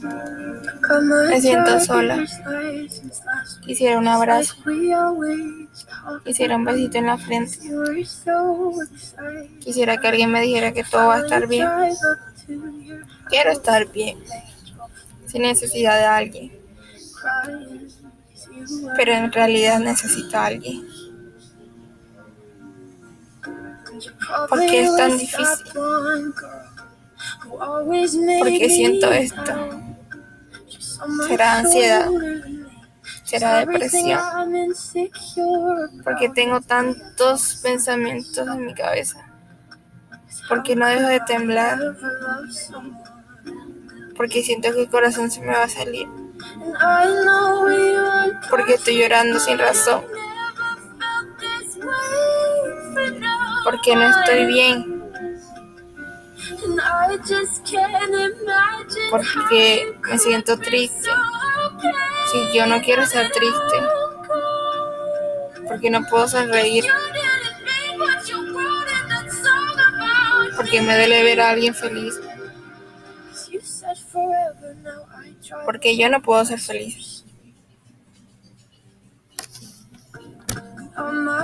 Me siento sola. Quisiera un abrazo. Quisiera un besito en la frente. Quisiera que alguien me dijera que todo va a estar bien. Quiero estar bien. Sin necesidad de alguien. Pero en realidad necesito a alguien. ¿Por qué es tan difícil? ¿Por qué siento esto? ¿Será ansiedad? ¿Será depresión? Porque tengo tantos pensamientos en mi cabeza. Porque no dejo de temblar. Porque siento que el corazón se me va a salir. Porque estoy llorando sin razón. Porque no estoy bien. Porque me siento triste. Si yo no quiero estar triste. Porque no puedo sonreír. Porque me duele ver a alguien feliz. Porque yo no puedo ser feliz.